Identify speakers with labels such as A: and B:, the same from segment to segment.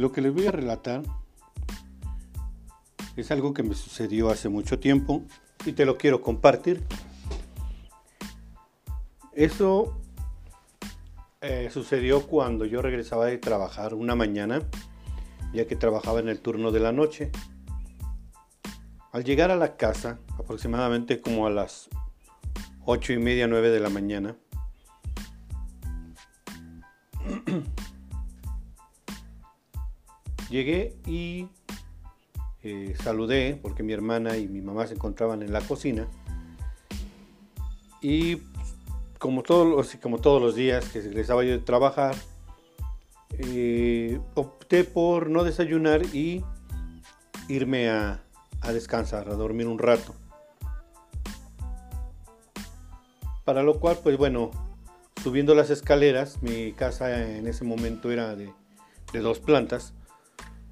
A: Lo que les voy a relatar es algo que me sucedió hace mucho tiempo y te lo quiero compartir. Eso eh, sucedió cuando yo regresaba de trabajar una mañana, ya que trabajaba en el turno de la noche. Al llegar a la casa, aproximadamente como a las ocho y media, nueve de la mañana, llegué y eh, saludé porque mi hermana y mi mamá se encontraban en la cocina. Y como todos los, como todos los días que regresaba yo de trabajar, eh, opté por no desayunar y irme a, descansar, a dormir un rato. Para lo cual, pues bueno, subiendo las escaleras, mi casa en ese momento era de dos plantas,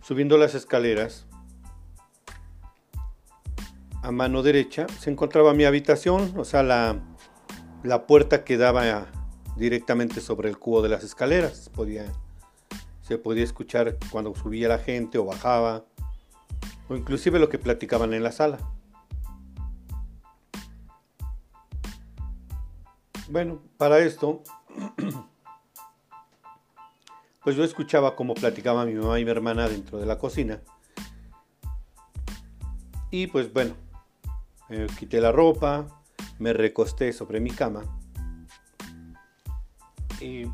A: subiendo las escaleras, a mano derecha se encontraba mi habitación, o sea, la, la puerta que daba directamente sobre el cubo de las escaleras. Podía, se podía escuchar cuando subía la gente o bajaba, o inclusive lo que platicaban en la sala. Bueno, para esto, pues yo escuchaba cómo platicaban mi mamá y mi hermana dentro de la cocina. Y pues bueno, quité la ropa, me recosté sobre mi cama y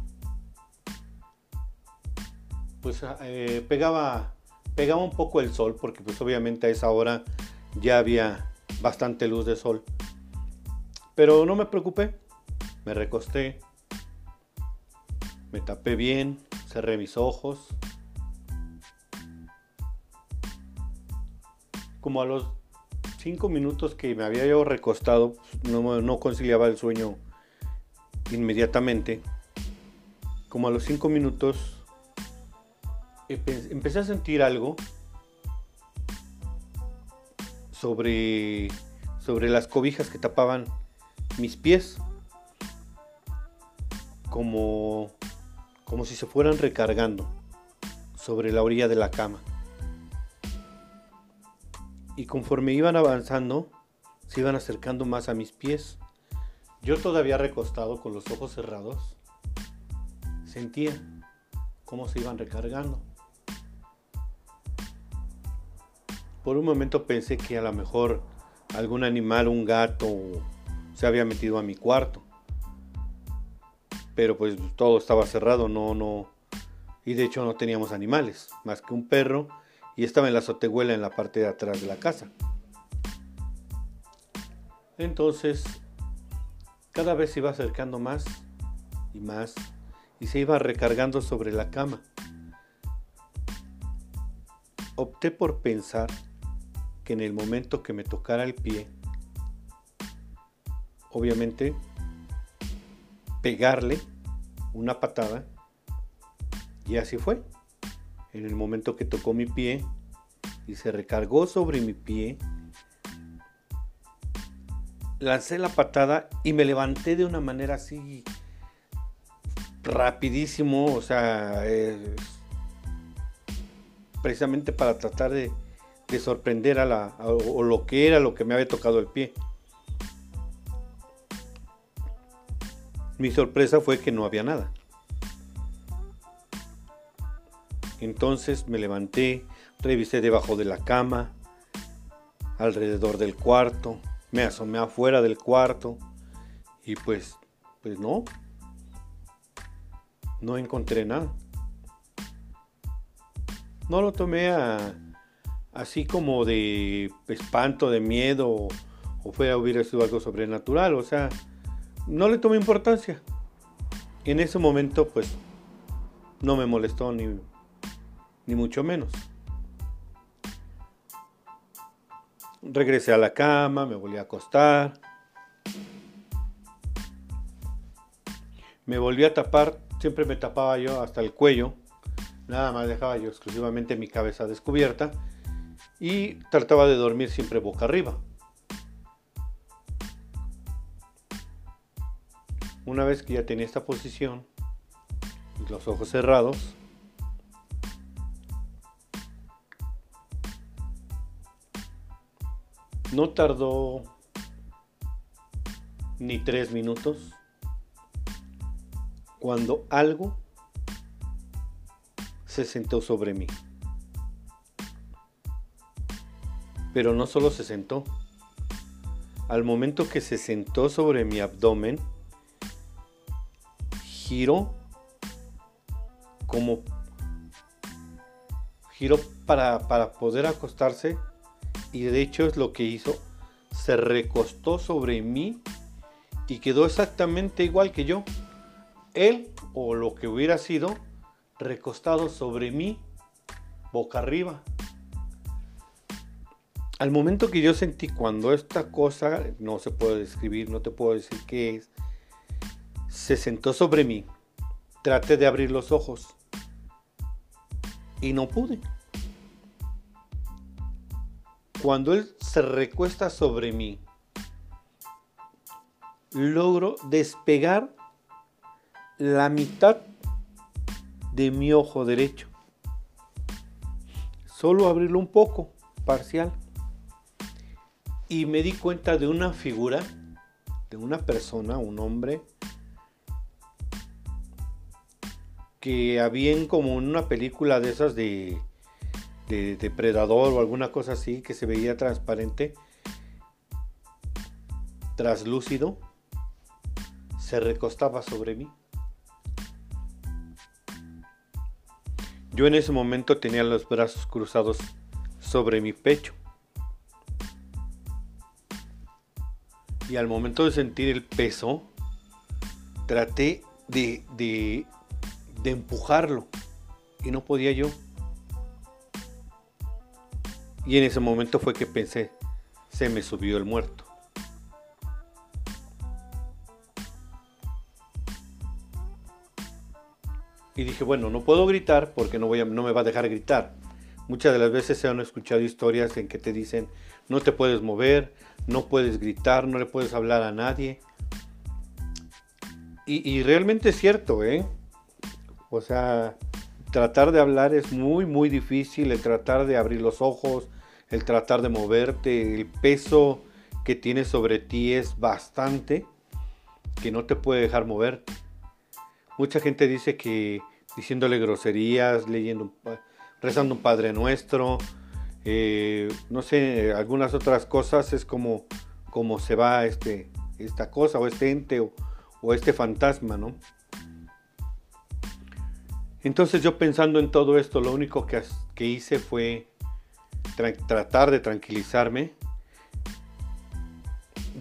A: pues eh, pegaba, pegaba un poco el sol porque pues obviamente a esa hora ya había bastante luz de sol. Pero no me preocupé, me recosté, me tapé bien, cerré mis ojos. Como a los cinco minutos que me había yo recostado, no, no conciliaba el sueño inmediatamente. Como a los cinco minutos empecé a sentir algo sobre, sobre las cobijas que tapaban mis pies. Como, como si se fueran recargando sobre la orilla de la cama y conforme iban avanzando, se iban acercando más a mis pies. Yo todavía recostado con los ojos cerrados, sentía cómo se iban recargando. Por un momento pensé que a lo mejor algún animal, un gato, se había metido a mi cuarto. Pero pues todo estaba cerrado, no, no. Y de hecho no teníamos animales, más que un perro y estaba en la azotehuela en la parte de atrás de la casa. Entonces, cada vez se iba acercando más y más y se iba recargando sobre la cama. Opté por pensar que en el momento que me tocara el pie, obviamente, pegarle una patada y así fue en el momento que tocó mi pie y se recargó sobre mi pie, lancé la patada y me levanté de una manera así rapidísimo, o sea, precisamente para tratar de, sorprender a la o lo que era lo que me había tocado el pie. Mi sorpresa fue que no había nada. Entonces me levanté, revisé debajo de la cama, alrededor del cuarto, me asomé afuera del cuarto y pues, pues no, no encontré nada. No lo tomé así como de espanto, de miedo o fuera hubiera sido algo sobrenatural, o sea, no le tomé importancia. En ese momento pues no me molestó ni ni mucho menos. Regresé a la cama, me volví a acostar. Me volví a tapar, siempre me tapaba yo hasta el cuello. Nada más dejaba yo exclusivamente mi cabeza descubierta y trataba de dormir siempre boca arriba. Una vez que ya tenía esta posición, pues, los ojos cerrados, no tardó ni tres minutos cuando algo se sentó sobre mí. Pero no solo se sentó. Al momento que se sentó sobre mi abdomen, giró como giró para, para poder acostarse y de hecho es lo que hizo. Se recostó sobre mí y quedó exactamente igual que yo. Él o lo que hubiera sido recostado sobre mí, boca arriba. Al momento que yo sentí cuando esta cosa, no se puede describir, no te puedo decir qué es, se sentó sobre mí, traté de abrir los ojos y no pude. Cuando él se recuesta sobre mí, logro despegar la mitad de mi ojo derecho. Solo abrirlo un poco, parcial. Y me di cuenta de una figura, de una persona, un hombre, que había como en una película de esas de, de depredador o alguna cosa así, que se veía transparente, traslúcido, se recostaba sobre mí. Yo en ese momento tenía los brazos cruzados sobre mi pecho. Y al momento de sentir el peso, traté de, de empujarlo. Y no podía yo. Y en ese momento fue que pensé, se me subió el muerto. Y dije, bueno, no puedo gritar porque no, voy a, no me va a dejar gritar. Muchas de las veces se han escuchado historias en que te dicen, no te puedes mover, no puedes gritar, no le puedes hablar a nadie. Y, y realmente es cierto, ¿eh? O sea, tratar de hablar es muy, muy difícil, el tratar de abrir los ojos, el tratar de moverte, el peso que tienes sobre ti es bastante, que no te puede dejar moverte. Mucha gente dice que diciéndole groserías, leyendo, rezando un Padre Nuestro, eh, no sé, algunas otras cosas es como, como se va este, esta cosa o este ente o, este fantasma, ¿no? Entonces yo pensando en todo esto, lo único que, que hice fue tratar de tranquilizarme,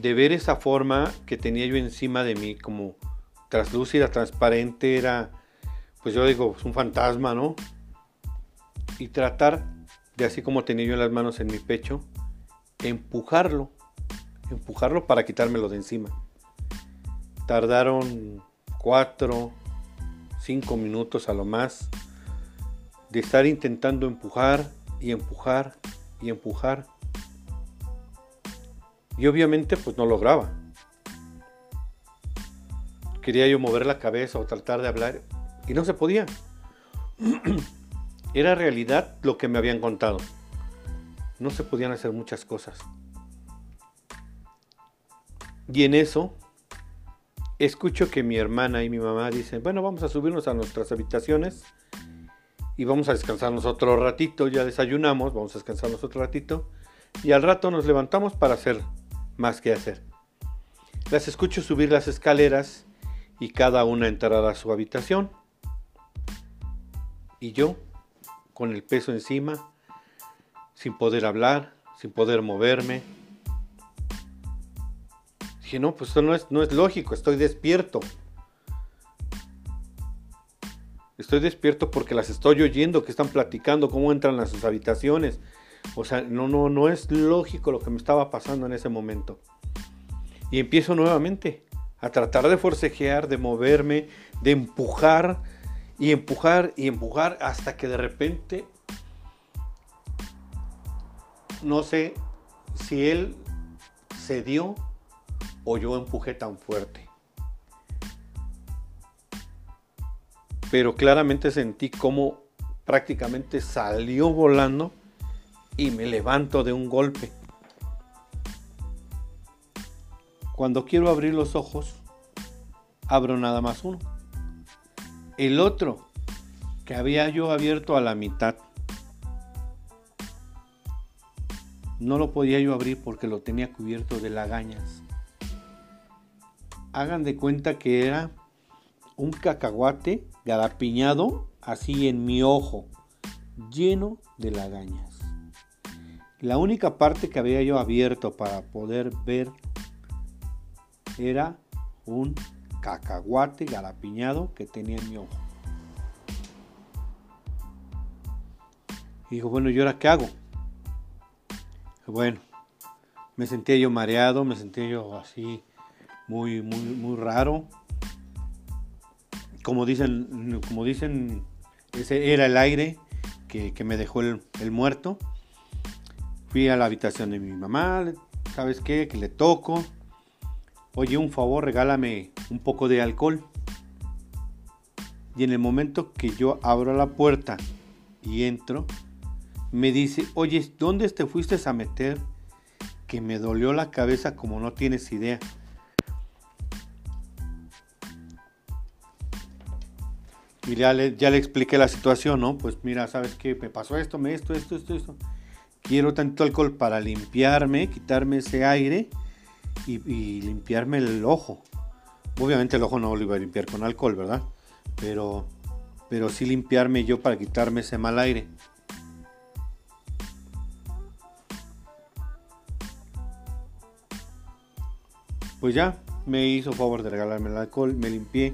A: de ver esa forma que tenía yo encima de mí como traslúcida, transparente, era, pues yo digo, es un fantasma, ¿no? Y tratar de así como tenía yo las manos en mi pecho, empujarlo, empujarlo para quitármelo de encima. Tardaron cuatro, cinco minutos a lo más de estar intentando empujar y empujar y empujar. Y obviamente pues no lograba quería yo mover la cabeza o tratar de hablar y no se podía. Era realidad lo que me habían contado. No se podían hacer muchas cosas. Y en eso escucho que mi hermana y mi mamá dicen, bueno, vamos a subirnos a nuestras habitaciones y vamos a descansarnos otro ratito, ya desayunamos, vamos a descansarnos otro ratito y al rato nos levantamos para hacer más que hacer. Las escucho subir las escaleras y cada una entrará a su habitación. Y yo, con el peso encima, sin poder hablar, sin poder moverme. Dije, no, pues esto no es, no es lógico, estoy despierto. Estoy despierto porque las estoy oyendo que están platicando cómo entran a sus habitaciones. O sea, no, no, no es lógico lo que me estaba pasando en ese momento. Y empiezo nuevamente a tratar de forcejear, de moverme, de empujar y empujar y empujar hasta que de repente, no sé si él cedió o yo empujé tan fuerte. Pero claramente sentí como prácticamente salió volando y me levanto de un golpe. cuando quiero abrir los ojos, abro nada más uno. El otro, que había yo abierto a la mitad, no lo podía yo abrir porque lo tenía cubierto de lagañas. Hagan de cuenta que era un cacahuate garapiñado así en mi ojo, lleno de lagañas. La única parte que había yo abierto para poder ver era un cacahuate garapiñado que tenía en mi ojo. Y digo, bueno, ¿y ahora qué hago? Bueno, me sentía yo mareado, me sentía yo así muy, muy, muy raro. Como dicen, como dicen, ese era el aire que, me dejó el, el, muerto. Fui a la habitación de mi mamá, ¿sabes qué? Que le toco. Oye, un favor, regálame un poco de alcohol. Y en el momento que yo abro la puerta y entro, me dice, oye, ¿dónde te fuiste a meter? Que me dolió la cabeza como no tienes idea. Ya le, ya le expliqué la situación, ¿no? Pues mira, ¿sabes qué? Me pasó esto, me esto, esto, esto, esto. Quiero tanto alcohol para limpiarme, quitarme ese aire y, y limpiarme el ojo. Obviamente el ojo no lo iba a limpiar con alcohol, ¿verdad? Pero, pero sí limpiarme yo para quitarme ese mal aire. Pues ya, me hizo favor de regalarme el alcohol, me limpié.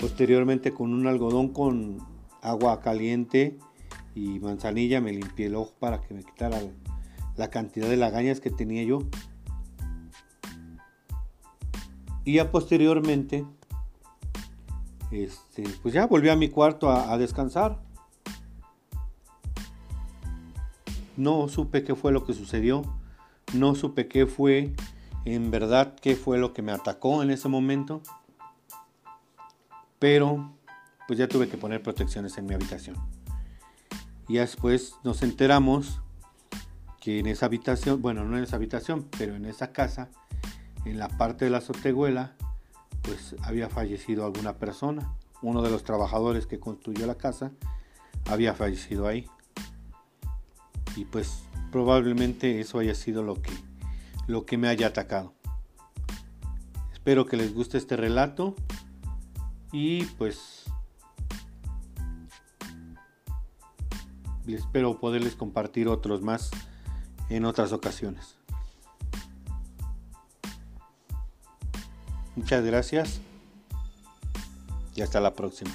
A: Posteriormente con un algodón con agua caliente y manzanilla me limpié el ojo para que me quitara la cantidad de lagañas que tenía yo. Y ya posteriormente, este, pues ya volví a mi cuarto a descansar. No supe qué fue lo que sucedió. No supe qué fue en verdad qué fue lo que me atacó en ese momento. Pero pues ya tuve que poner protecciones en mi habitación. Y después nos enteramos que en esa habitación, bueno, no en esa habitación, pero en esa casa, en la parte de la azotehuela, pues había fallecido alguna persona. Uno de los trabajadores que construyó la casa había fallecido ahí. Y pues probablemente eso haya sido lo que lo que me haya atacado. Espero que les guste este relato y pues espero poderles compartir otros más en otras ocasiones. Muchas gracias y hasta la próxima.